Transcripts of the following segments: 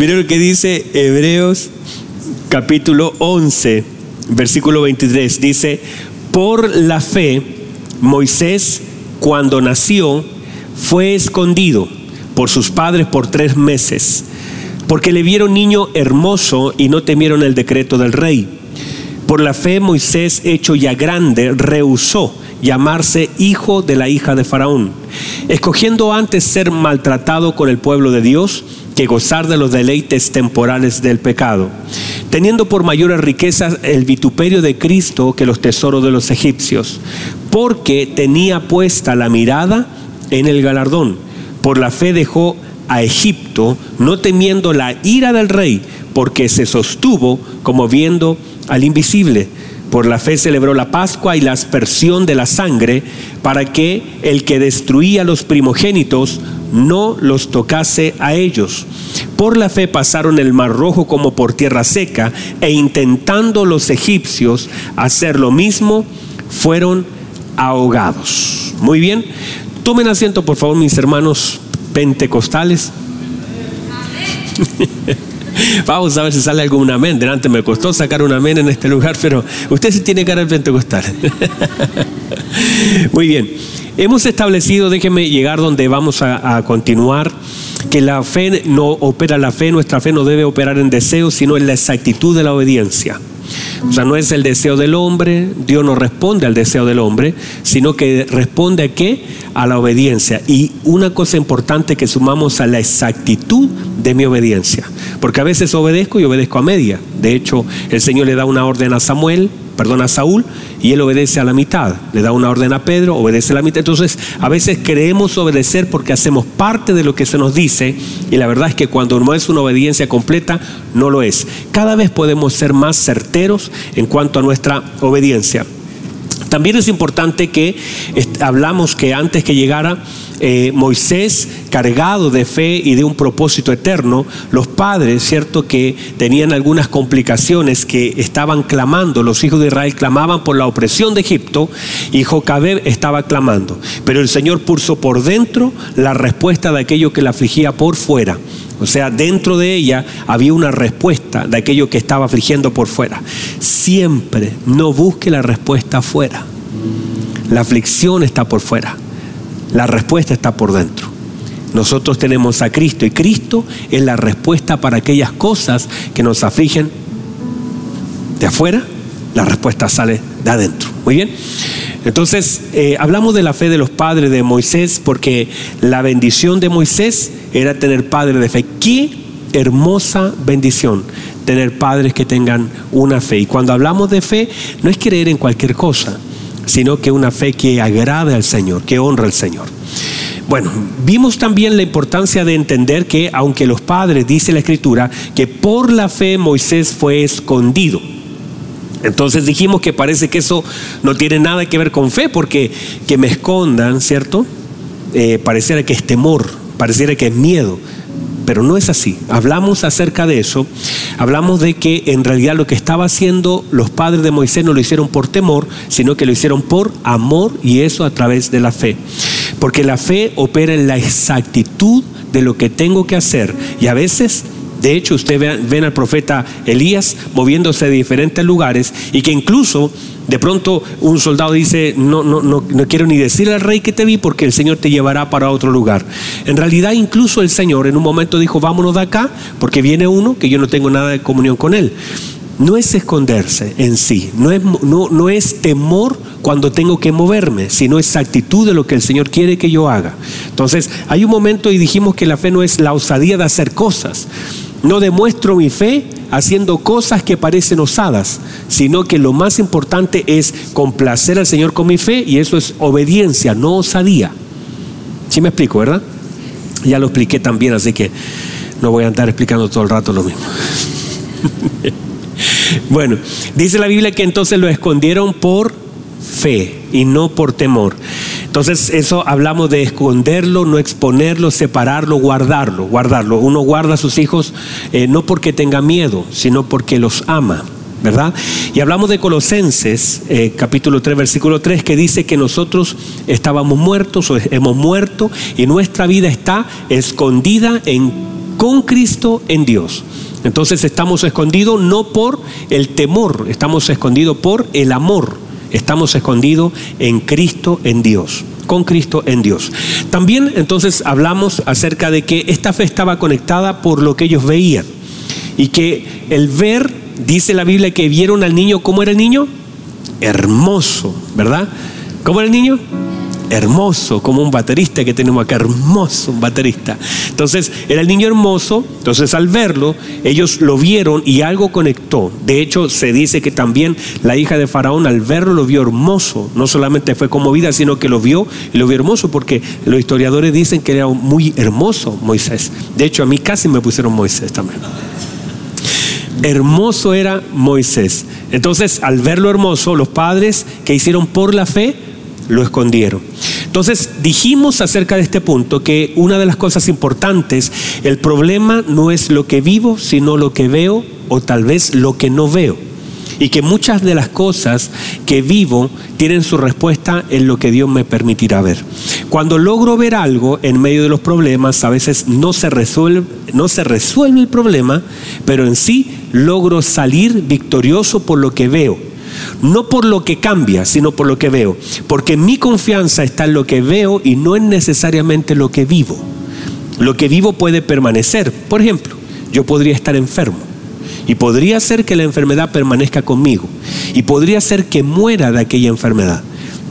Miren lo que dice Hebreos capítulo 11, versículo 23. Dice, por la fe, Moisés, cuando nació, fue escondido por sus padres por tres meses, porque le vieron niño hermoso y no temieron el decreto del rey. Por la fe, Moisés, hecho ya grande, rehusó llamarse hijo de la hija de Faraón, escogiendo antes ser maltratado con el pueblo de Dios que gozar de los deleites temporales del pecado, teniendo por mayores riquezas el vituperio de Cristo que los tesoros de los egipcios, porque tenía puesta la mirada en el galardón. Por la fe dejó a Egipto, no temiendo la ira del rey, porque se sostuvo como viendo al invisible por la fe celebró la Pascua y la aspersión de la sangre para que el que destruía los primogénitos no los tocase a ellos. Por la fe pasaron el mar rojo como por tierra seca e intentando los egipcios hacer lo mismo, fueron ahogados. Muy bien, tomen asiento por favor mis hermanos pentecostales. Vamos a ver si sale algún amén. Delante me costó sacar un amén en este lugar, pero usted sí tiene cara de pentecostal. Muy bien. Hemos establecido, déjeme llegar donde vamos a, continuar, que la fe no opera la fe, nuestra fe no debe operar en deseos, sino en la exactitud de la obediencia. O sea, no es el deseo del hombre, Dios no responde al deseo del hombre, sino que responde a qué? A la obediencia. Y una cosa importante que sumamos a la exactitud de mi obediencia. Porque a veces obedezco y obedezco a media. De hecho, el Señor le da una orden a Samuel, perdón, a Saúl, y él obedece a la mitad. Le da una orden a Pedro, obedece a la mitad. Entonces, a veces creemos obedecer porque hacemos parte de lo que se nos dice, y la verdad es que cuando no es una obediencia completa, no lo es. Cada vez podemos ser más certeros en cuanto a nuestra obediencia. También es importante que hablamos que antes que llegara eh, Moisés, cargado de fe y de un propósito eterno, los padres, cierto, que tenían algunas complicaciones que estaban clamando, los hijos de Israel clamaban por la opresión de Egipto y Jocabed estaba clamando. Pero el Señor puso por dentro la respuesta de aquello que la afligía por fuera. O sea, dentro de ella había una respuesta de aquello que estaba afligiendo por fuera. Siempre no busque la respuesta afuera. La aflicción está por fuera. La respuesta está por dentro. Nosotros tenemos a Cristo y Cristo es la respuesta para aquellas cosas que nos afligen de afuera. La respuesta sale de adentro. Muy bien. Entonces, eh, hablamos de la fe de los padres de Moisés porque la bendición de Moisés era tener padres de fe. Qué hermosa bendición tener padres que tengan una fe. Y cuando hablamos de fe, no es creer en cualquier cosa sino que una fe que agrade al Señor, que honra al Señor. Bueno, vimos también la importancia de entender que aunque los padres, dice la Escritura, que por la fe Moisés fue escondido. Entonces dijimos que parece que eso no tiene nada que ver con fe, porque que me escondan, ¿cierto? Eh, pareciera que es temor, pareciera que es miedo pero no es así. Hablamos acerca de eso, hablamos de que en realidad lo que estaba haciendo los padres de Moisés no lo hicieron por temor, sino que lo hicieron por amor y eso a través de la fe. Porque la fe opera en la exactitud de lo que tengo que hacer y a veces de hecho, usted ven, al profeta Elías moviéndose de diferentes lugares y que incluso de pronto un soldado dice, no, no, no, no quiero ni decir al rey que te vi porque el Señor te llevará para otro lugar. En realidad incluso el Señor en un momento dijo, vámonos de acá porque viene uno que yo no tengo nada de comunión con él. No es esconderse en sí, no es, no, no es temor cuando tengo que moverme, sino es actitud de lo que el Señor quiere que yo haga. Entonces, hay un momento y dijimos que la fe no es la osadía de hacer cosas, no demuestro mi fe haciendo cosas que parecen osadas, sino que lo más importante es complacer al Señor con mi fe y eso es obediencia, no osadía. ¿Sí me explico, verdad? Ya lo expliqué también, así que no voy a andar explicando todo el rato lo mismo. bueno, dice la Biblia que entonces lo escondieron por fe y no por temor. Entonces, eso hablamos de esconderlo, no exponerlo, separarlo, guardarlo, guardarlo. Uno guarda a sus hijos eh, no porque tenga miedo, sino porque los ama. ¿verdad? Y hablamos de Colosenses, eh, capítulo 3, versículo 3, que dice que nosotros estábamos muertos o hemos muerto y nuestra vida está escondida en con Cristo en Dios. Entonces estamos escondidos no por el temor, estamos escondidos por el amor. Estamos escondidos en Cristo en Dios con Cristo en Dios. También entonces hablamos acerca de que esta fe estaba conectada por lo que ellos veían y que el ver, dice la Biblia, que vieron al niño, ¿cómo era el niño? Hermoso, ¿verdad? ¿Cómo era el niño? Hermoso, como un baterista que tenemos acá, hermoso, un baterista. Entonces, era el niño hermoso, entonces al verlo, ellos lo vieron y algo conectó. De hecho, se dice que también la hija de Faraón al verlo lo vio hermoso, no solamente fue conmovida, sino que lo vio y lo vio hermoso, porque los historiadores dicen que era muy hermoso Moisés. De hecho, a mí casi me pusieron Moisés también. Hermoso era Moisés. Entonces, al verlo hermoso, los padres que hicieron por la fe, lo escondieron. Entonces dijimos acerca de este punto que una de las cosas importantes, el problema no es lo que vivo, sino lo que veo o tal vez lo que no veo. Y que muchas de las cosas que vivo tienen su respuesta en lo que Dios me permitirá ver. Cuando logro ver algo en medio de los problemas, a veces no se resuelve, no se resuelve el problema, pero en sí logro salir victorioso por lo que veo no por lo que cambia, sino por lo que veo. Porque mi confianza está en lo que veo y no en necesariamente lo que vivo. Lo que vivo puede permanecer. Por ejemplo, yo podría estar enfermo y podría ser que la enfermedad permanezca conmigo y podría ser que muera de aquella enfermedad.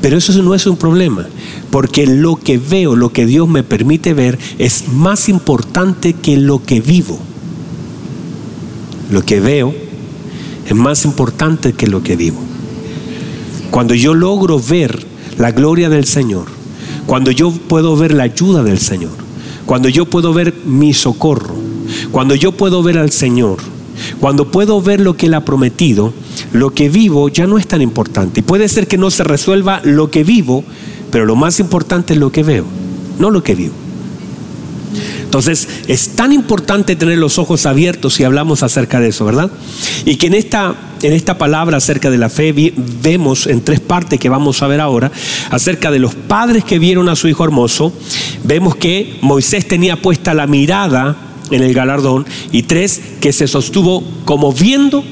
Pero eso no es un problema, porque lo que veo, lo que Dios me permite ver, es más importante que lo que vivo. Lo que veo es más importante que lo que vivo. Cuando yo logro ver la gloria del Señor, cuando yo puedo ver la ayuda del Señor, cuando yo puedo ver mi socorro, cuando yo puedo ver al Señor, cuando puedo ver lo que Él ha prometido, lo que vivo ya no es tan importante. Puede ser que no se resuelva lo que vivo, pero lo más importante es lo que veo, no lo que vivo. Entonces, es tan importante tener los ojos abiertos si hablamos acerca de eso, ¿verdad? Y que en esta, en esta palabra acerca de la fe vemos en tres partes que vamos a ver ahora, acerca de los padres que vieron a su hijo hermoso, vemos que Moisés tenía puesta la mirada en el galardón y tres, que se sostuvo como viendo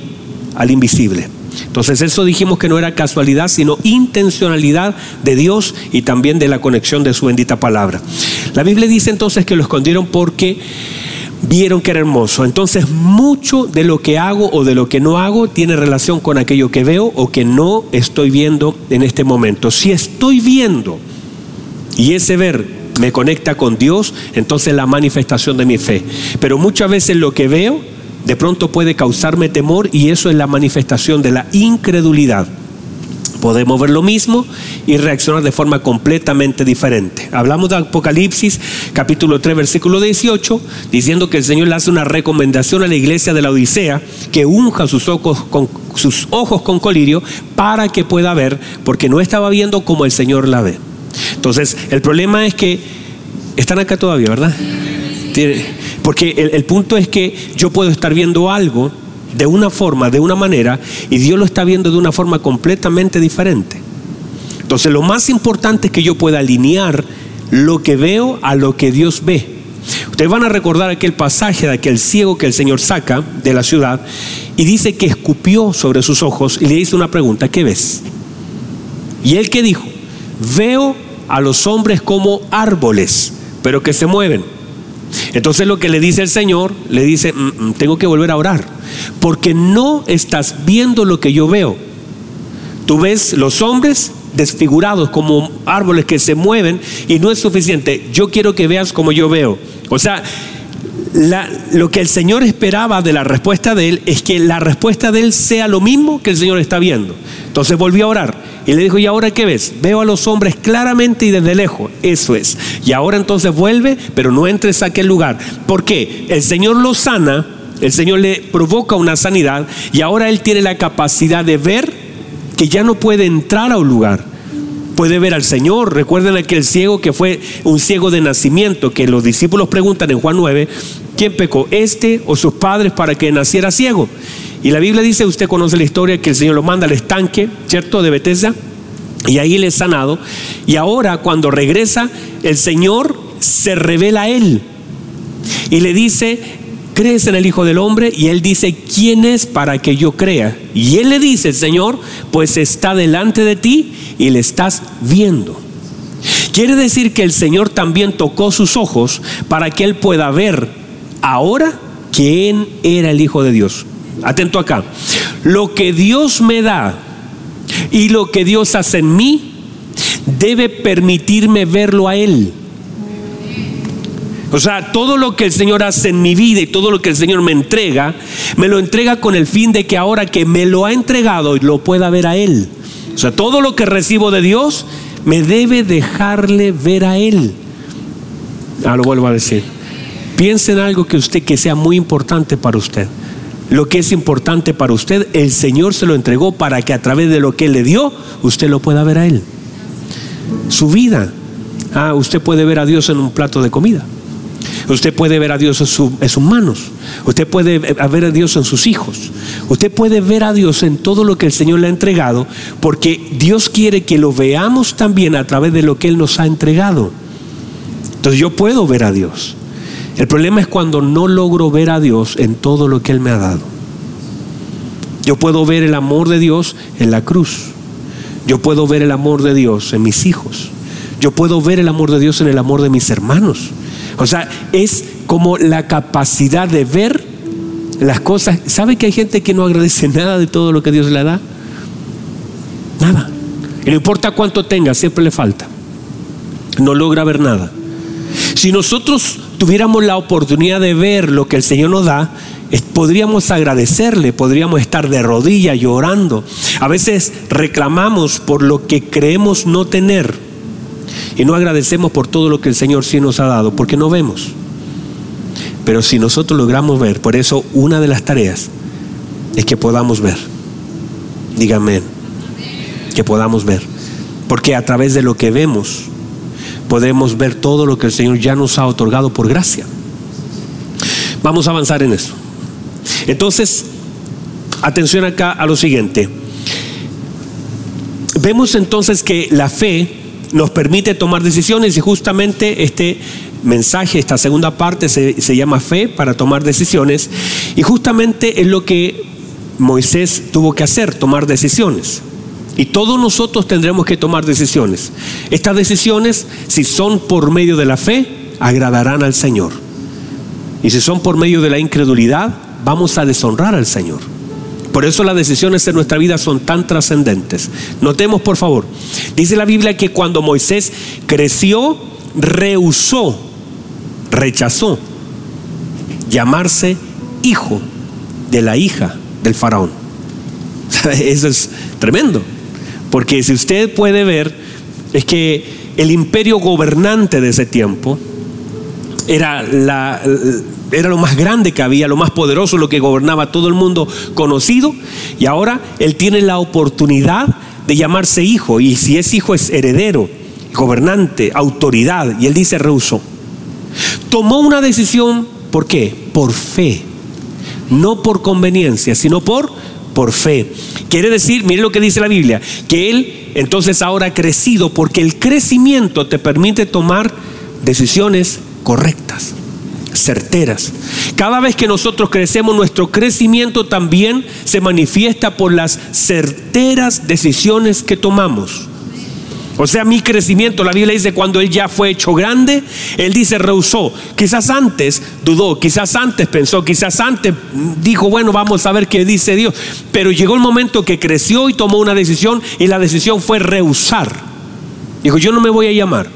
al invisible. Entonces eso dijimos que no era casualidad, sino intencionalidad de Dios y también de la conexión de su bendita palabra. La Biblia dice entonces que lo escondieron porque vieron que era hermoso. Entonces mucho de lo que hago o de lo que no hago tiene relación con aquello que veo o que no estoy viendo en este momento. Si estoy viendo y ese ver me conecta con Dios, entonces la manifestación de mi fe. Pero muchas veces lo que veo de pronto puede causarme temor y eso es la manifestación de la incredulidad. Podemos ver lo mismo y reaccionar de forma completamente diferente. Hablamos de Apocalipsis capítulo 3 versículo 18 diciendo que el Señor le hace una recomendación a la iglesia de la Odisea que unja sus ojos con, colirio para que pueda ver porque no estaba viendo como el Señor la ve. Entonces el problema es que están acá todavía, ¿verdad? Porque el, punto es que yo puedo estar viendo algo de una forma, de una manera, y Dios lo está viendo de una forma completamente diferente. Entonces lo más importante es que yo pueda alinear lo que veo a lo que Dios ve. Ustedes van a recordar aquel pasaje de aquel ciego que el Señor saca de la ciudad y dice que escupió sobre sus ojos y le hizo una pregunta, ¿qué ves? Y él que dijo, veo a los hombres como árboles, pero que se mueven. Entonces lo que le dice el Señor, le dice, mm, mm, tengo que volver a orar, porque no estás viendo lo que yo veo. Tú ves los hombres desfigurados como árboles que se mueven y no es suficiente. Yo quiero que veas como yo veo. O sea, lo que el Señor esperaba de la respuesta de él es que la respuesta de él sea lo mismo que el Señor está viendo. Entonces volvió a orar y le dijo, ¿y ahora qué ves? Veo a los hombres claramente y desde lejos. Eso es. Y ahora entonces vuelve, pero no entres a aquel lugar. ¿Por qué? El Señor lo sana, el Señor le provoca una sanidad y ahora él tiene la capacidad de ver que ya no puede entrar a un lugar puede ver al Señor. Recuerden aquel ciego que fue un ciego de nacimiento, que los discípulos preguntan en Juan 9, ¿quién pecó? ¿Este o sus padres para que naciera ciego? Y la Biblia dice, usted conoce la historia, que el Señor lo manda al estanque, ¿cierto? De Bethesda. Y ahí le es sanado. Y ahora cuando regresa, el Señor se revela a él. y le dice, ¿crees en el Hijo del Hombre? Y él dice, ¿quién es para que yo crea? Y él le dice, Señor, pues está delante de ti y le estás viendo. Quiere decir que el Señor también tocó sus ojos para que él pueda ver ahora quién era el Hijo de Dios. Atento acá. Lo que Dios me da y lo que Dios hace en mí debe permitirme verlo a Él. O sea, todo lo que el Señor hace en mi vida y todo lo que el Señor me entrega, me lo entrega con el fin de que ahora que me lo ha entregado, lo pueda ver a Él. O sea, todo lo que recibo de Dios me debe dejarle ver a Él. Ah, lo vuelvo a decir. Piense en algo que usted que sea muy importante para usted. Lo que es importante para usted, el Señor se lo entregó para que a través de lo que Él le dio, usted lo pueda ver a Él. Su vida. Ah, usted puede ver a Dios en un plato de comida. Usted puede ver a Dios en, sus manos. Usted puede ver a Dios en sus hijos. Usted puede ver a Dios en todo lo que el Señor le ha entregado, porque Dios quiere que lo veamos también a través de lo que Él nos ha entregado. Entonces yo puedo ver a Dios. El problema es cuando no logro ver a Dios en todo lo que Él me ha dado. Yo puedo ver el amor de Dios en la cruz. Yo puedo ver el amor de Dios en mis hijos. Yo puedo ver el amor de Dios en el amor de mis hermanos. O sea, es como la capacidad de ver las cosas. ¿Sabe que hay gente que no agradece nada de todo lo que Dios le da? Nada. Y no importa cuánto tenga, siempre le falta. No logra ver nada. Si nosotros tuviéramos la oportunidad de ver lo que el Señor nos da, podríamos agradecerle, podríamos estar de rodillas llorando. A veces reclamamos por lo que creemos no tener y no agradecemos por todo lo que el Señor sí nos ha dado, porque no vemos. Pero si nosotros logramos ver, por eso una de las tareas es que podamos ver. Dígame, que podamos ver. Porque a través de lo que vemos, podemos ver todo lo que el Señor ya nos ha otorgado por gracia. Vamos a avanzar en eso. Entonces, atención acá a lo siguiente. Vemos entonces que la fe nos permite tomar decisiones y justamente este mensaje, esta segunda parte se, se, llama fe para tomar decisiones y justamente es lo que Moisés tuvo que hacer, tomar decisiones. Y todos nosotros tendremos que tomar decisiones. Estas decisiones, si son por medio de la fe, agradarán al Señor. Y si son por medio de la incredulidad, vamos a deshonrar al Señor. Por eso las decisiones en nuestra vida son tan trascendentes. Notemos, por favor, dice la Biblia que cuando Moisés creció, rehusó, rechazó llamarse hijo de la hija del faraón. Eso es tremendo. Porque si usted puede ver, es que el imperio gobernante de ese tiempo era la, era lo más grande que había, lo más poderoso, lo que gobernaba todo el mundo conocido. Y ahora él tiene la oportunidad de llamarse hijo. Y si es hijo es heredero, gobernante, autoridad. Y él dice rehusó. Tomó una decisión, ¿por qué? Por fe. No por conveniencia, sino por, por fe. Quiere decir, mire lo que dice la Biblia, que él entonces ahora ha crecido porque el crecimiento te permite tomar decisiones correctas certeras. Cada vez que nosotros crecemos, nuestro crecimiento también se manifiesta por las certeras decisiones que tomamos. O sea, mi crecimiento, la Biblia dice, cuando él ya fue hecho grande, él dice, rehusó. Quizás antes dudó, quizás antes pensó, quizás antes dijo, bueno, vamos a ver qué dice Dios. Pero llegó el momento que creció y tomó una decisión y la decisión fue rehusar. Dijo, yo no me voy a llamar.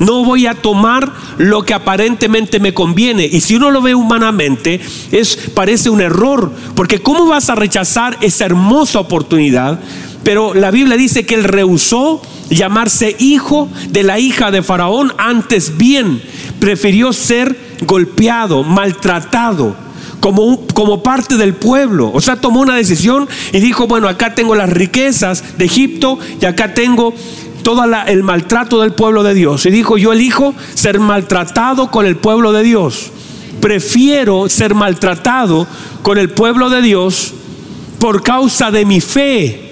No voy a tomar lo que aparentemente me conviene. Y si uno lo ve humanamente, es, parece un error. Porque ¿cómo vas a rechazar esa hermosa oportunidad? Pero la Biblia dice que él rehusó llamarse hijo de la hija de Faraón. Antes bien, prefirió ser golpeado, maltratado. Como, como, parte del pueblo. O sea, tomó una decisión y dijo, bueno, acá tengo las riquezas de Egipto y acá tengo todo el maltrato del pueblo de Dios. Y dijo, yo elijo ser maltratado con el pueblo de Dios. Prefiero ser maltratado con el pueblo de Dios por causa de mi fe.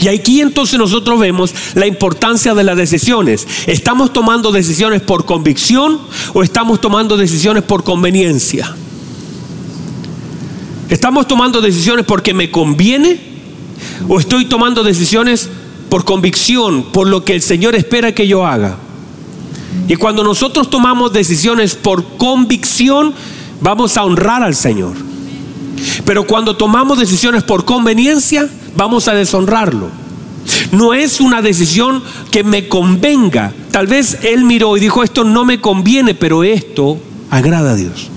Y aquí entonces nosotros vemos la importancia de las decisiones. ¿Estamos tomando decisiones por convicción o estamos tomando decisiones por conveniencia? ¿Estamos tomando decisiones porque me conviene o estoy tomando decisiones por convicción, por lo que el Señor espera que yo haga? Y cuando nosotros tomamos decisiones por convicción, vamos a honrar al Señor. Pero cuando tomamos decisiones por conveniencia, vamos a deshonrarlo. No es una decisión que me convenga. Tal vez él miró y dijo, esto no me conviene, pero esto agrada a Dios.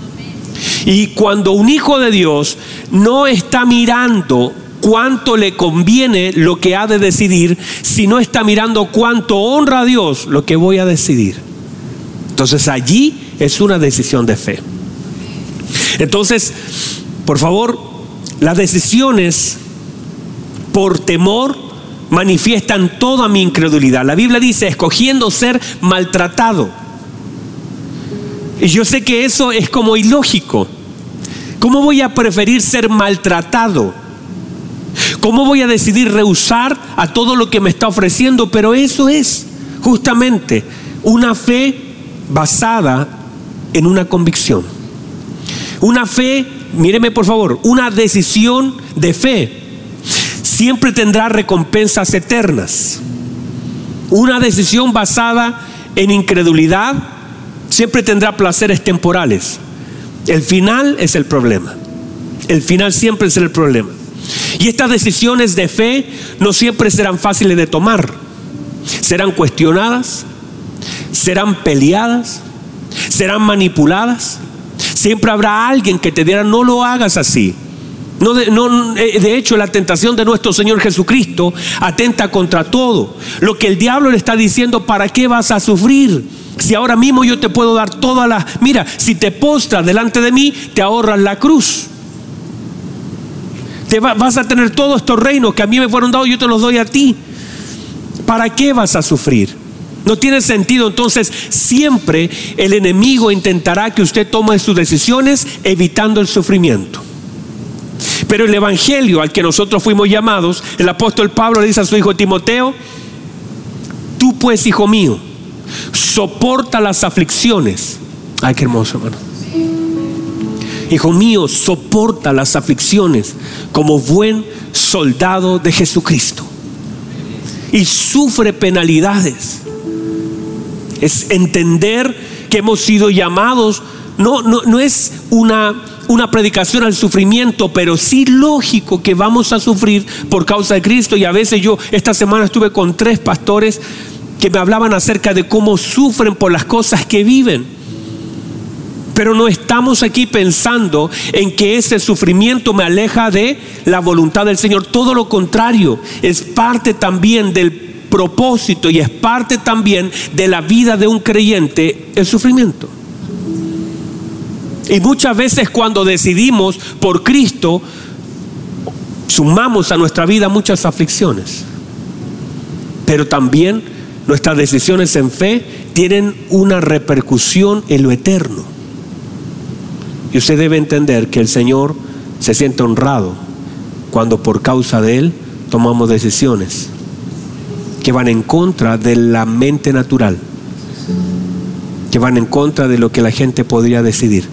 Y cuando un hijo de Dios no está mirando cuánto le conviene lo que ha de decidir, sino está mirando cuánto honra a Dios lo que voy a decidir. Entonces allí es una decisión de fe. Entonces, por favor, las decisiones por temor manifiestan toda mi incredulidad. La Biblia dice, escogiendo ser maltratado. Y yo sé que eso es como ilógico. ¿Cómo voy a preferir ser maltratado? ¿Cómo voy a decidir rehusar a todo lo que me está ofreciendo? Pero eso es justamente una fe basada en una convicción. Una fe, míreme por favor, una decisión de fe siempre tendrá recompensas eternas. Una decisión basada en incredulidad siempre tendrá placeres temporales. El final es el problema. El final siempre es el problema. Y estas decisiones de fe no siempre serán fáciles de tomar. Serán cuestionadas, serán peleadas, serán manipuladas. Siempre habrá alguien que te diga, no lo hagas así. No eh, de, hecho, la tentación de nuestro Señor Jesucristo atenta contra todo. Lo que el diablo le está diciendo, ¿para qué vas a sufrir? Si ahora mismo yo te puedo dar todas las... Mira, si te postras delante de mí, te ahorras la cruz. Te vas a tener todos estos reinos que a mí me fueron dados, yo te los doy a ti. ¿Para qué vas a sufrir? No tiene sentido. Entonces, siempre el enemigo intentará que usted tome sus decisiones evitando el sufrimiento. Pero el Evangelio al que nosotros fuimos llamados, el apóstol Pablo le dice a su hijo Timoteo, tú pues, hijo mío, soporta las aflicciones. Ay, qué hermoso, hermano. Hijo mío, soporta las aflicciones como buen soldado de Jesucristo. Y sufre penalidades. Es entender que hemos sido llamados, no, no, no es una una predicación al sufrimiento, pero sí lógico que vamos a sufrir por causa de Cristo. Y a veces yo esta semana estuve con tres pastores que me hablaban acerca de cómo sufren por las cosas que viven. Pero no estamos aquí pensando en que ese sufrimiento me aleja de la voluntad del Señor. Todo lo contrario, es parte también del propósito y es parte también de la vida de un creyente el sufrimiento. Y muchas veces cuando decidimos por Cristo, sumamos a nuestra vida muchas aflicciones. Pero también nuestras decisiones en fe tienen una repercusión en lo eterno. Y usted debe entender que el Señor se siente honrado cuando por causa de Él tomamos decisiones que van en contra de la mente natural, que van en contra de lo que la gente podría decidir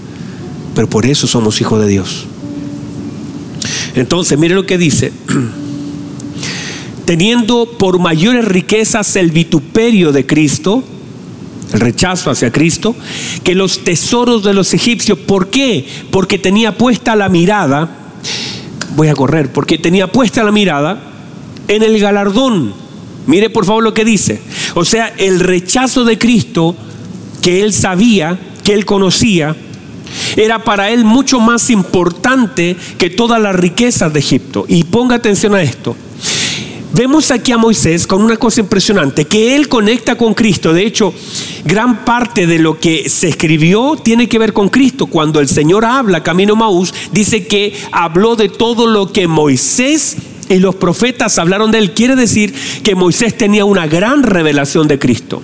pero por eso somos hijos de Dios. Entonces, mire lo que dice. Teniendo por mayores riquezas el vituperio de Cristo, el rechazo hacia Cristo, que los tesoros de los egipcios. ¿Por qué? Porque tenía puesta la mirada, voy a correr, porque tenía puesta la mirada en el galardón. Mire por favor lo que dice. O sea, el rechazo de Cristo que él sabía, que él conocía, era para él mucho más importante que todas las riquezas de Egipto. Y ponga atención a esto. Vemos aquí a Moisés con una cosa impresionante, que él conecta con Cristo. De hecho, gran parte de lo que se escribió tiene que ver con Cristo. Cuando el Señor habla, Camino Maús, dice que habló de todo lo que Moisés y los profetas hablaron de él. Quiere decir que Moisés tenía una gran revelación de Cristo.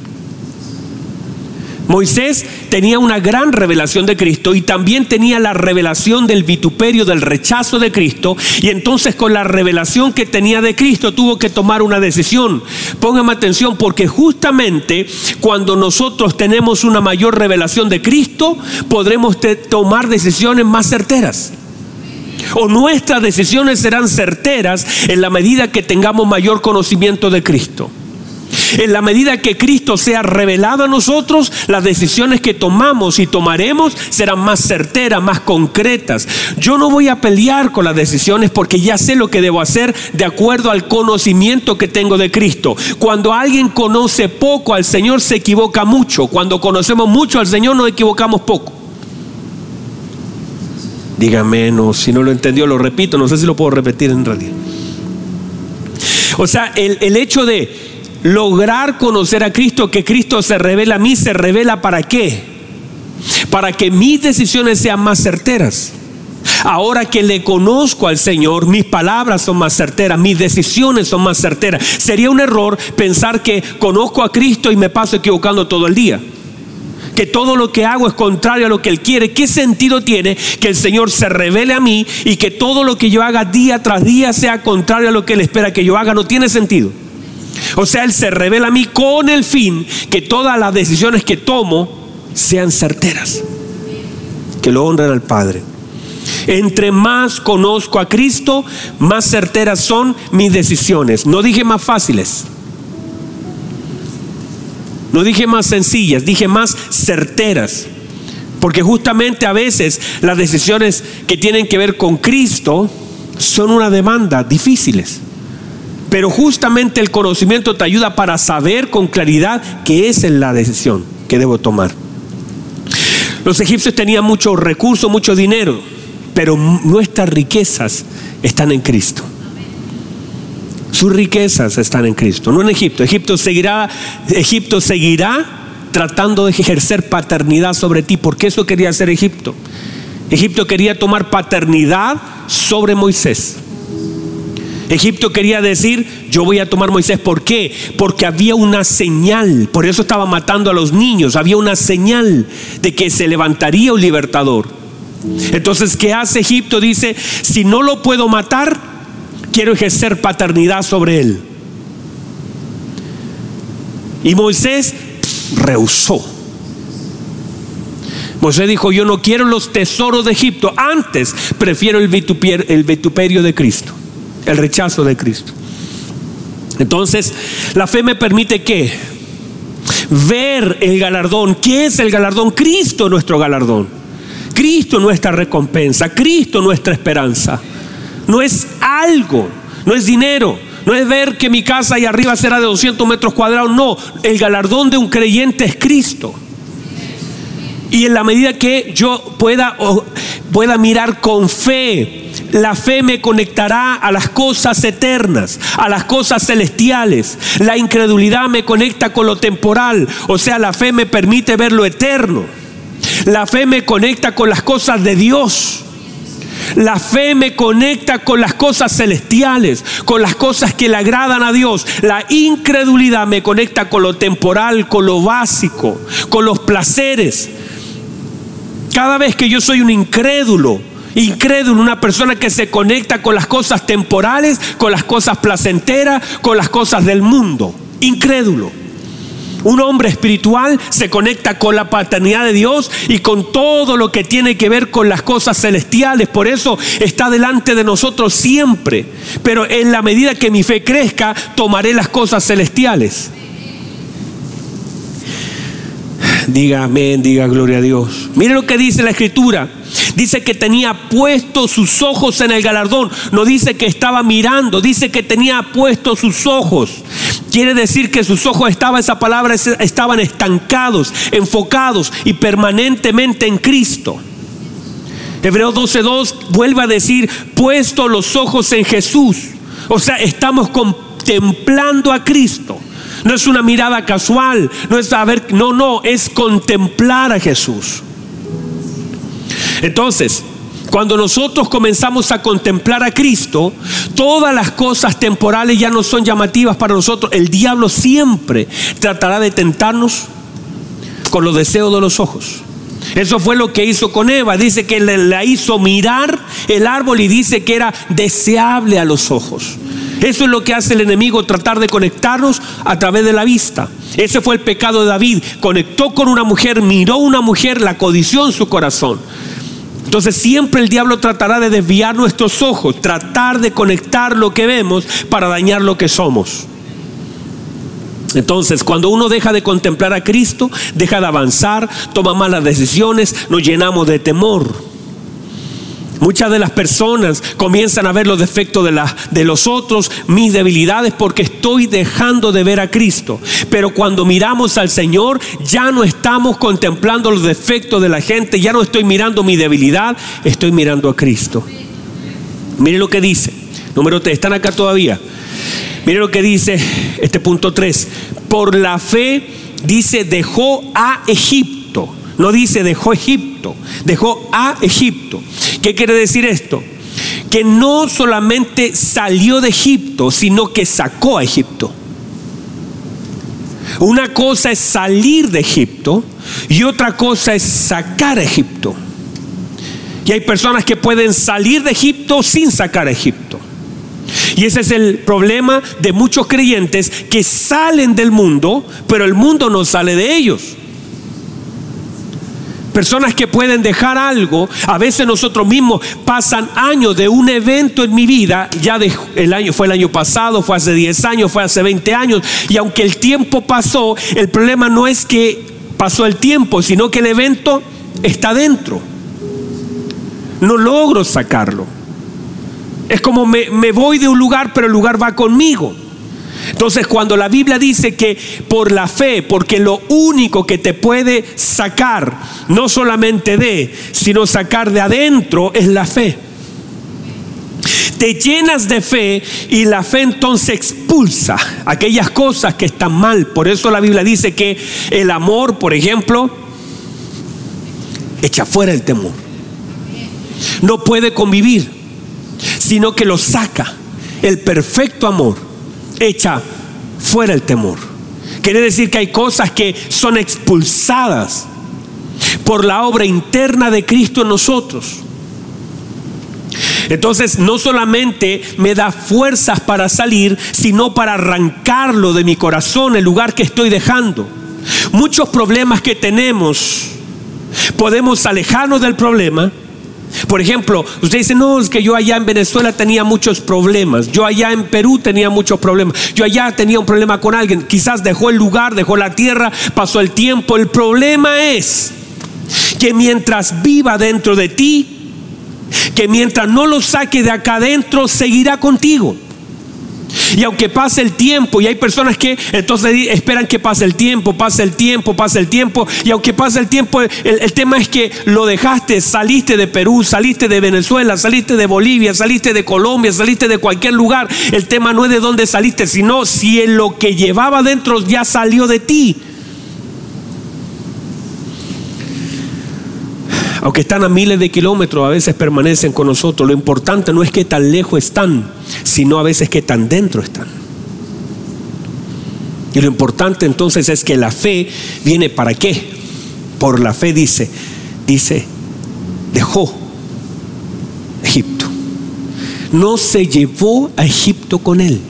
Moisés tenía una gran revelación de Cristo y también tenía la revelación del vituperio, del rechazo de Cristo. Y entonces con la revelación que tenía de Cristo tuvo que tomar una decisión. Póngame atención porque justamente cuando nosotros tenemos una mayor revelación de Cristo, podremos tomar decisiones más certeras. O nuestras decisiones serán certeras en la medida que tengamos mayor conocimiento de Cristo. En la medida que Cristo sea revelado a nosotros, las decisiones que tomamos y tomaremos serán más certeras, más concretas. Yo no voy a pelear con las decisiones porque ya sé lo que debo hacer de acuerdo al conocimiento que tengo de Cristo. Cuando alguien conoce poco al Señor se equivoca mucho. Cuando conocemos mucho al Señor nos equivocamos poco. Dígame, no, si no lo entendió, lo repito, no sé si lo puedo repetir en realidad. O sea, el, el hecho de lograr conocer a Cristo, que Cristo se revela a mí, se revela para qué? Para que mis decisiones sean más certeras. Ahora que le conozco al Señor, mis palabras son más certeras, mis decisiones son más certeras. Sería un error pensar que conozco a Cristo y me paso equivocando todo el día. Que todo lo que hago es contrario a lo que Él quiere. ¿Qué sentido tiene que el Señor se revele a mí y que todo lo que yo haga día tras día sea contrario a lo que Él espera que yo haga? No tiene sentido. O sea, Él se revela a mí con el fin que todas las decisiones que tomo sean certeras, que lo honren al Padre. Entre más conozco a Cristo, más certeras son mis decisiones. No dije más fáciles. No dije más sencillas, dije más certeras. Porque justamente a veces las decisiones que tienen que ver con Cristo son una demanda difíciles. Pero justamente el conocimiento te ayuda para saber con claridad qué es la decisión que debo tomar. Los egipcios tenían muchos recursos, mucho dinero, pero nuestras riquezas están en Cristo. Sus riquezas están en Cristo, no en Egipto. Egipto seguirá, Egipto seguirá tratando de ejercer paternidad sobre ti, porque eso quería hacer Egipto. Egipto quería tomar paternidad sobre Moisés. Egipto quería decir, yo voy a tomar Moisés. ¿Por qué? Porque había una señal, por eso estaba matando a los niños, había una señal de que se levantaría un libertador. Entonces, ¿qué hace Egipto? Dice, si no lo puedo matar, quiero ejercer paternidad sobre él. Y Moisés rehusó. Moisés dijo, yo no quiero los tesoros de Egipto, antes prefiero el vituperio de Cristo el rechazo de Cristo. Entonces, la fe me permite que ver el galardón. ¿Qué es el galardón? Cristo nuestro galardón. Cristo nuestra recompensa. Cristo nuestra esperanza. No es algo, no es dinero, no es ver que mi casa ahí arriba será de 200 metros cuadrados. No, el galardón de un creyente es Cristo. Y en la medida que yo pueda, pueda mirar con fe, la fe me conectará a las cosas eternas, a las cosas celestiales. La incredulidad me conecta con lo temporal, o sea, la fe me permite ver lo eterno. La fe me conecta con las cosas de Dios. La fe me conecta con las cosas celestiales, con las cosas que le agradan a Dios. La incredulidad me conecta con lo temporal, con lo básico, con los placeres. Cada vez que yo soy un incrédulo, incrédulo, una persona que se conecta con las cosas temporales, con las cosas placenteras, con las cosas del mundo, incrédulo. Un hombre espiritual se conecta con la paternidad de Dios y con todo lo que tiene que ver con las cosas celestiales. Por eso está delante de nosotros siempre. Pero en la medida que mi fe crezca, tomaré las cosas celestiales. Diga amén, diga gloria a Dios. Mire lo que dice la escritura. Dice que tenía puesto sus ojos en el galardón. No dice que estaba mirando, dice que tenía puesto sus ojos. Quiere decir que sus ojos estaban, esa palabra, estaban estancados, enfocados y permanentemente en Cristo. Hebreo 12.2 vuelve a decir, puesto los ojos en Jesús. O sea, estamos contemplando a Cristo. No es una mirada casual, no es saber, no, no, es contemplar a Jesús. Entonces, cuando nosotros comenzamos a contemplar a Cristo, todas las cosas temporales ya no son llamativas para nosotros. El diablo siempre tratará de tentarnos con los deseos de los ojos. Eso fue lo que hizo con Eva. Dice que la hizo mirar el árbol y dice que era deseable a los ojos. Eso es lo que hace el enemigo, tratar de conectarnos a través de la vista. Ese fue el pecado de David. Conectó con una mujer, miró una mujer, la codició en su corazón. Entonces siempre el diablo tratará de desviar nuestros ojos, tratar de conectar lo que vemos para dañar lo que somos. Entonces, cuando uno deja de contemplar a Cristo, deja de avanzar, toma malas decisiones, nos llenamos de temor. Muchas de las personas comienzan a ver los defectos de, los otros, mis debilidades, porque estoy dejando de ver a Cristo. Pero cuando miramos al Señor, ya no estamos contemplando los defectos de la gente, ya no estoy mirando mi debilidad, estoy mirando a Cristo. Mire lo que dice. Número 3, ¿están acá todavía? Mire lo que dice este punto 3. Por la fe, dice, dejó a Egipto. No dice dejó Egipto, dejó a Egipto. ¿Qué quiere decir esto? Que no solamente salió de Egipto, sino que sacó a Egipto. Una cosa es salir de Egipto y otra cosa es sacar a Egipto. Y hay personas que pueden salir de Egipto sin sacar a Egipto. Y ese es el problema de muchos creyentes que salen del mundo, pero el mundo no sale de ellos. Personas que pueden dejar algo, a veces nosotros mismos pasan años de un evento en mi vida, ya el año fue el año pasado, fue hace 10 años, fue hace 20 años, y aunque el tiempo pasó, el problema no es que pasó el tiempo, sino que el evento está dentro. No logro sacarlo. Es como me, voy de un lugar, pero el lugar va conmigo. Entonces cuando la Biblia dice que por la fe, porque lo único que te puede sacar, no solamente de, sino sacar de adentro, es la fe. Te llenas de fe y la fe entonces expulsa aquellas cosas que están mal. Por eso la Biblia dice que el amor, por ejemplo, echa fuera el temor. No puede convivir sino que lo saca. El perfecto amor echa fuera el temor. Quiere decir que hay cosas que son expulsadas por la obra interna de Cristo en nosotros. Entonces no solamente me da fuerzas para salir, sino para arrancarlo de mi corazón, el lugar que estoy dejando. Muchos problemas que tenemos, podemos alejarnos del problema por ejemplo, usted dice, no, es que yo allá en Venezuela tenía muchos problemas, yo allá en Perú tenía muchos problemas, yo allá tenía un problema con alguien, quizás dejó el lugar, dejó la tierra, pasó el tiempo. El problema es que mientras viva dentro de ti, que mientras no lo saque de acá adentro, seguirá contigo. Y aunque pase el tiempo, y hay personas que entonces esperan que pase el tiempo, pase el tiempo, pase el tiempo, y aunque pase el tiempo, el, tema es que lo dejaste, saliste de Perú, saliste de Venezuela, saliste de Bolivia, saliste de Colombia, saliste de cualquier lugar. El tema no es de dónde saliste, sino si en lo que llevaba dentro ya salió de ti. Aunque están a miles de kilómetros, a veces permanecen con nosotros. Lo importante no es que tan lejos están, sino a veces que tan dentro están. Y lo importante entonces es que la fe viene para qué? Por la fe dice, dice, dejó Egipto. No se llevó a Egipto con él.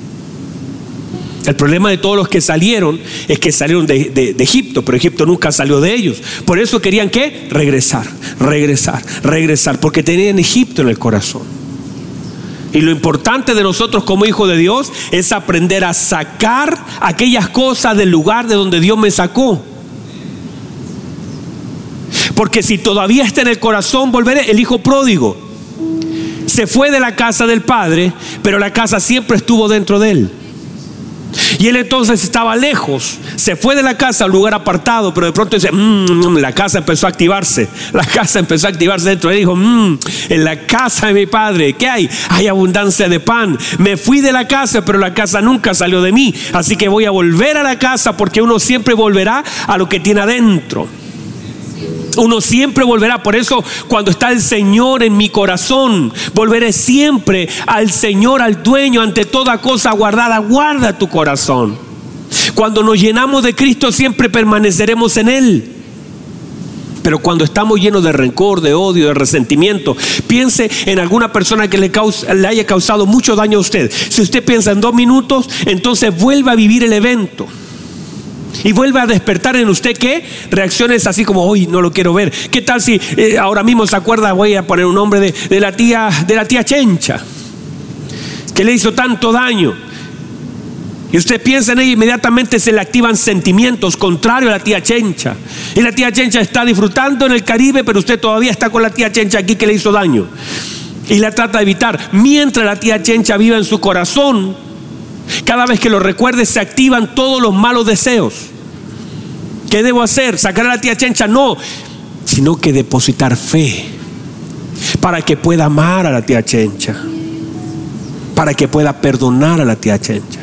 El problema de todos los que salieron es que salieron de, Egipto, pero Egipto nunca salió de ellos. Por eso querían que regresar, regresar, regresar, porque tenían Egipto en el corazón. Y lo importante de nosotros como hijos de Dios es aprender a sacar aquellas cosas del lugar de donde Dios me sacó. Porque si todavía está en el corazón, volveré. El hijo pródigo se fue de la casa del padre, pero la casa siempre estuvo dentro de él. Y él entonces estaba lejos, se fue de la casa a un lugar apartado, pero de pronto dice, mm, la casa empezó a activarse, la casa empezó a activarse dentro. Él dijo, mm, en la casa de mi padre, ¿qué hay? Hay abundancia de pan. Me fui de la casa, pero la casa nunca salió de mí. Así que voy a volver a la casa porque uno siempre volverá a lo que tiene adentro. Uno siempre volverá. Por eso cuando está el Señor en mi corazón, volveré siempre al Señor, al dueño, ante toda cosa guardada. Guarda tu corazón. Cuando nos llenamos de Cristo siempre permaneceremos en Él. Pero cuando estamos llenos de rencor, de odio, de resentimiento, piense en alguna persona que le, le, haya causado mucho daño a usted. Si usted piensa en dos minutos, entonces vuelva a vivir el evento. Y vuelve a despertar en usted que reacciones así como, hoy no lo quiero ver. ¿Qué tal si eh, ahora mismo se acuerda, voy a poner un nombre de, de, la tía, de la tía Chencha, que le hizo tanto daño? Y usted piensa en ella, inmediatamente se le activan sentimientos contrarios a la tía Chencha. Y la tía Chencha está disfrutando en el Caribe, pero usted todavía está con la tía Chencha aquí que le hizo daño. Y la trata de evitar. Mientras la tía Chencha viva en su corazón, cada vez que lo recuerde se activan todos los malos deseos. ¿Qué debo hacer? ¿Sacar a la tía Chencha? No, sino que depositar fe para que pueda amar a la tía Chencha, para que pueda perdonar a la tía Chencha.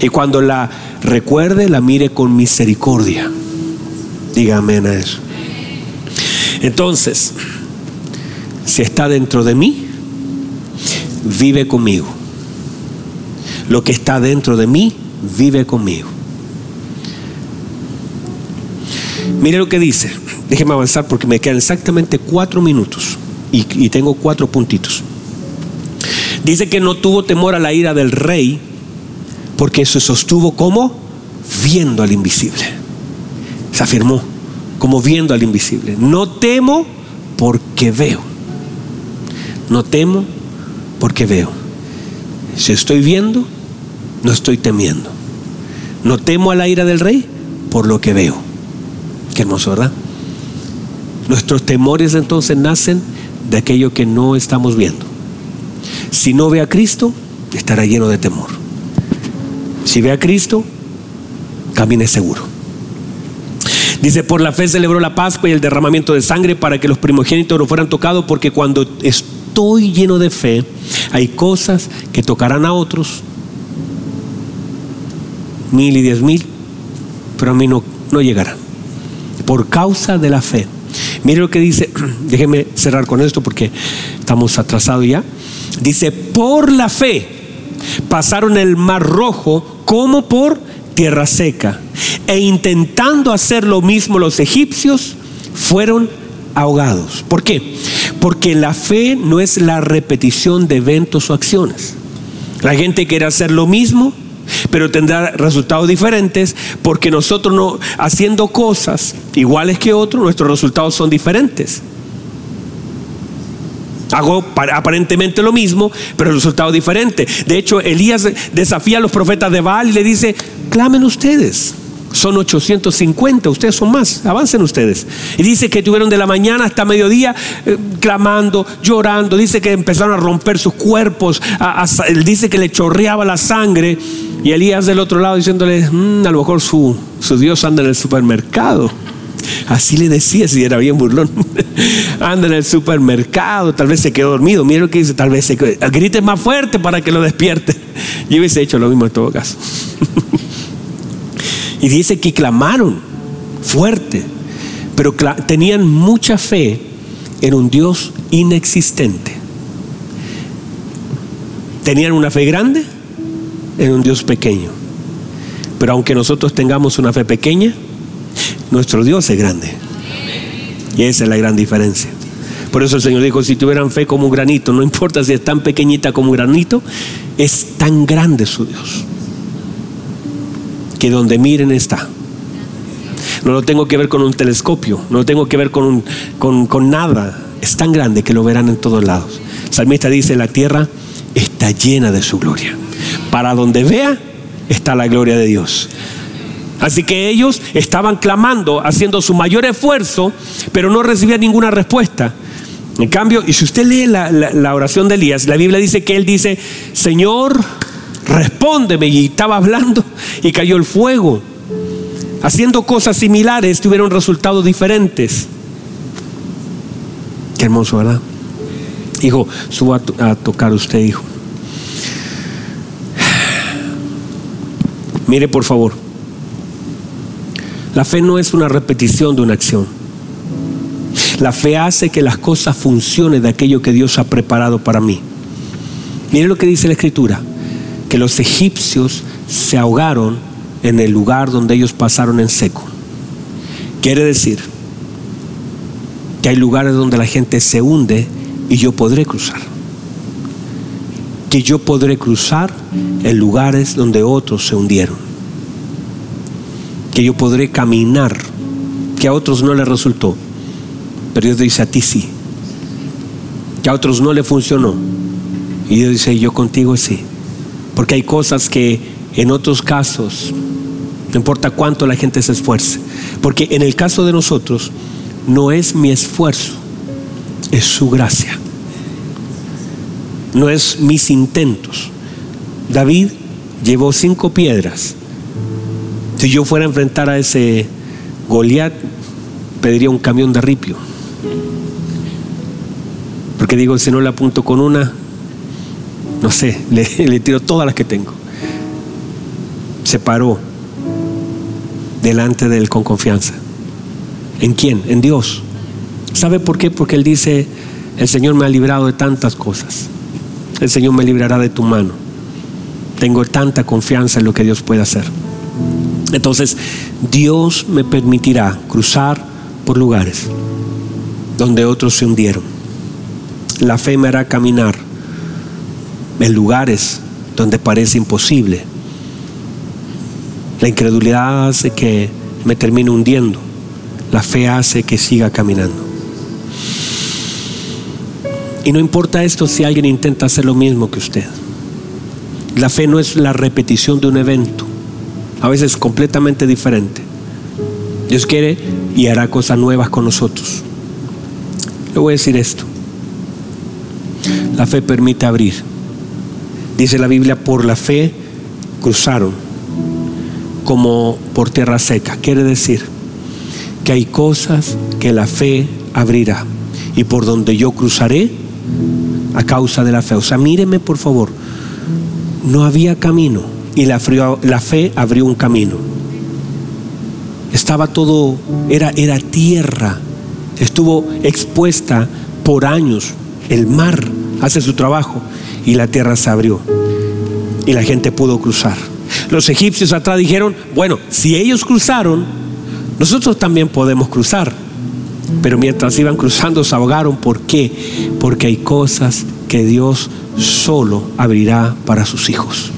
Y cuando la recuerde, la mire con misericordia. Diga amén a eso. Entonces, si está dentro de mí, vive conmigo. Lo que está dentro de mí, vive conmigo. Mire lo que dice. Déjeme avanzar porque me quedan exactamente cuatro minutos y, tengo cuatro puntitos. Dice que no tuvo temor a la ira del rey porque se sostuvo como viendo al invisible. Se afirmó como viendo al invisible. No temo porque veo. No temo porque veo. Si estoy viendo, no estoy temiendo. No temo a la ira del rey por lo que veo. Qué hermoso, ¿verdad? Nuestros temores entonces nacen de aquello que no estamos viendo. Si no ve a Cristo, estará lleno de temor. Si ve a Cristo, camine seguro. Dice, por la fe celebró la Pascua y el derramamiento de sangre para que los primogénitos no fueran tocados, porque cuando estoy lleno de fe, hay cosas que tocarán a otros, mil y diez mil, pero a mí no, no llegarán. Por causa de la fe. Mire lo que dice, déjeme cerrar con esto porque estamos atrasados ya. Dice, por la fe pasaron el mar rojo como por tierra seca. E intentando hacer lo mismo los egipcios, fueron ahogados. ¿Por qué? Porque la fe no es la repetición de eventos o acciones. La gente quiere hacer lo mismo, pero tendrá resultados diferentes porque nosotros no haciendo cosas iguales que otros, nuestros resultados son diferentes. Hago aparentemente lo mismo, pero el resultado es diferente. De hecho, Elías desafía a los profetas de Baal y le dice, clamen ustedes. Son 850, ustedes son más, avancen ustedes. Y dice que tuvieron de la mañana hasta mediodía eh, clamando, llorando. Dice que empezaron a romper sus cuerpos. dice que le chorreaba la sangre. Y Elías del otro lado diciéndole, mm, a lo mejor su, su Dios anda en el supermercado. Así le decía si era bien burlón. Anda en el supermercado, tal vez se quedó dormido. Mira lo que dice, tal vez se quedó. Grite más fuerte para que lo despierte. Yo hubiese hecho lo mismo en todo caso. y dice que clamaron fuerte, pero tenían mucha fe en un Dios inexistente. Tenían una fe grande en un Dios pequeño. Pero aunque nosotros tengamos una fe pequeña, nuestro Dios es grande. Y esa es la gran diferencia. Por eso el Señor dijo, si tuvieran fe como un granito, no importa si es tan pequeñita como un granito, es tan grande su Dios. Que donde miren está. No lo tengo que ver con un telescopio, no lo tengo que ver con, con, nada. Es tan grande que lo verán en todos lados. El salmista dice, la tierra está llena de su gloria. Para donde vea está la gloria de Dios. Así que ellos estaban clamando, haciendo su mayor esfuerzo, pero no recibían ninguna respuesta. En cambio, y si usted lee la, oración de Elías, la Biblia dice que él dice, Señor, respóndeme. Y estaba hablando y cayó el fuego. Haciendo cosas similares tuvieron resultados diferentes. Qué hermoso, ¿verdad? Hijo, suba a, a tocar usted, hijo. Mire, por favor. La fe no es una repetición de una acción. La fe hace que las cosas funcionen de aquello que Dios ha preparado para mí. Mire lo que dice la escritura, que los egipcios se ahogaron en el lugar donde ellos pasaron en seco. Quiere decir que hay lugares donde la gente se hunde y yo podré cruzar. Que yo podré cruzar en lugares donde otros se hundieron. Que yo podré caminar, que a otros no les resultó, pero Dios dice a ti sí. Que a otros no le funcionó. Y Dios dice, yo contigo sí. Porque hay cosas que en otros casos, no importa cuánto la gente se esfuerce, porque en el caso de nosotros, no es mi esfuerzo, es su gracia. No es mis intentos. David llevó cinco piedras. Si yo fuera a enfrentar a ese Goliat, pediría un camión de ripio. Porque digo, si no le apunto con una, no sé, le, le tiro todas las que tengo. Se paró delante de él con confianza. ¿En quién? En Dios. ¿Sabe por qué? Porque Él dice, el Señor me ha librado de tantas cosas. El Señor me librará de tu mano. Tengo tanta confianza en lo que Dios puede hacer. Entonces, Dios me permitirá cruzar por lugares donde otros se hundieron. La fe me hará caminar en lugares donde parece imposible. La incredulidad hace que me termine hundiendo. La fe hace que siga caminando. Y no importa esto si alguien intenta hacer lo mismo que usted. La fe no es la repetición de un evento, a veces completamente diferente. Dios quiere y hará cosas nuevas con nosotros. Le voy a decir esto. La fe permite abrir. Dice la Biblia, por la fe cruzaron como por tierra seca. Quiere decir, que hay cosas que la fe abrirá y por donde yo cruzaré a causa de la fe. O sea, míreme por favor, no había camino y la, la fe abrió un camino. Estaba todo, era, era tierra, estuvo expuesta por años. El mar hace su trabajo y la tierra se abrió y la gente pudo cruzar. Los egipcios atrás dijeron, bueno, si ellos cruzaron, nosotros también podemos cruzar. Pero mientras iban cruzando se ahogaron. ¿Por qué? Porque hay cosas que Dios solo abrirá para sus hijos.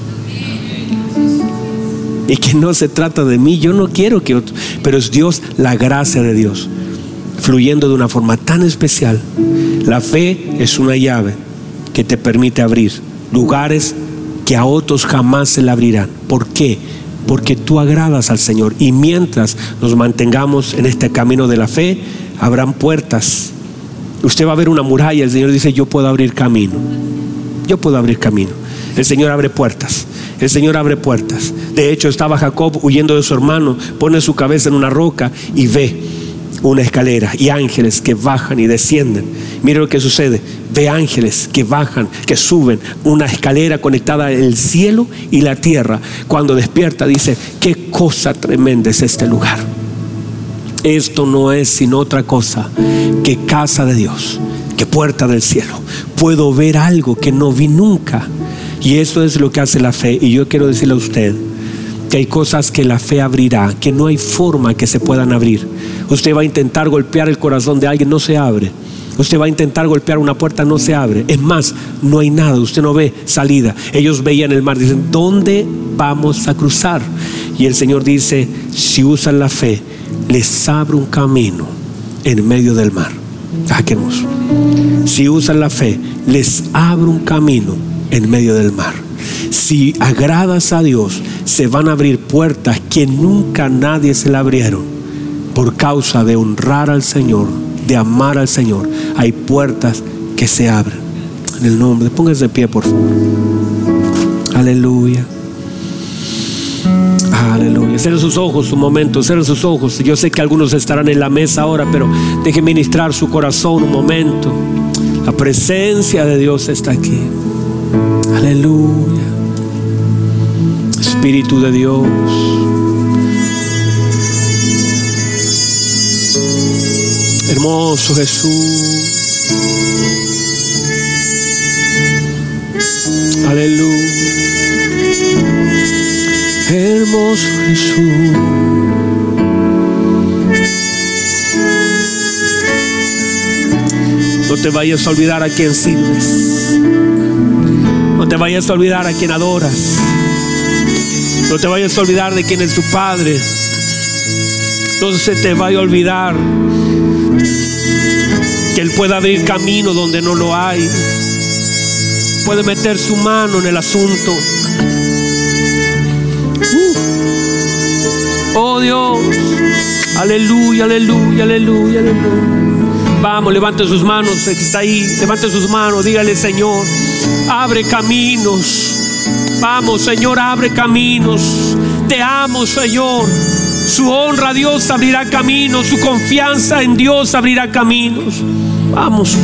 Y que no se trata de mí, yo no quiero que otro, pero es Dios, la gracia de Dios, fluyendo de una forma tan especial. La fe es una llave que te permite abrir lugares que a otros jamás se le abrirán. ¿Por qué? porque tú agradas al Señor. Y mientras nos mantengamos en este camino de la fe, habrán puertas. Usted va a ver una muralla, el Señor dice, yo puedo abrir camino. Yo puedo abrir camino. El Señor abre puertas. El Señor abre puertas. De hecho, estaba Jacob huyendo de su hermano, pone su cabeza en una roca y ve una escalera y ángeles que bajan y descienden. Mire lo que sucede. Ve ángeles que bajan, que suben una escalera conectada el cielo y la tierra. Cuando despierta dice, qué cosa tremenda es este lugar. Esto no es sino otra cosa que casa de Dios, que puerta del cielo. Puedo ver algo que no vi nunca. Y eso es lo que hace la fe. Y yo quiero decirle a usted, que hay cosas que la fe abrirá, que no hay forma que se puedan abrir. Usted va a intentar golpear el corazón de alguien, no se abre. Usted va a intentar golpear una puerta, no se abre. Es más, no hay nada, usted no ve salida. Ellos veían el mar, dicen, ¿dónde vamos a cruzar? Y el Señor dice, si usan la fe, les abre un camino en medio del mar. Si usan la fe, les abre un camino en medio del mar. Si agradas a Dios, se van a abrir puertas que nunca nadie se le abrieron por causa de honrar al Señor, de amar al Señor. Hay puertas que se abren. En el nombre, póngase de pie, por favor. Aleluya. Aleluya. Cierren sus ojos un momento, cierren sus ojos. Yo sé que algunos estarán en la mesa ahora, pero deje ministrar su corazón un momento. La presencia de Dios está aquí. Aleluya. Espíritu de Dios. Hermoso Jesús. Aleluya. Hermoso Jesús. te vayas a olvidar a quien sirves. No te vayas a olvidar a quien adoras. No te vayas a olvidar de quién es tu Padre. No se te vaya a olvidar que Él pueda abrir camino donde no lo hay. Puede meter su mano en el asunto. Uh. Oh Dios. Aleluya, aleluya, aleluya, aleluya. Vamos, levante sus manos, está ahí, levante sus manos, dígale Señor, abre caminos. Vamos, Señor, abre caminos. Te amo, Señor. Su honra a Dios abrirá caminos, su confianza en Dios abrirá caminos. Vamos.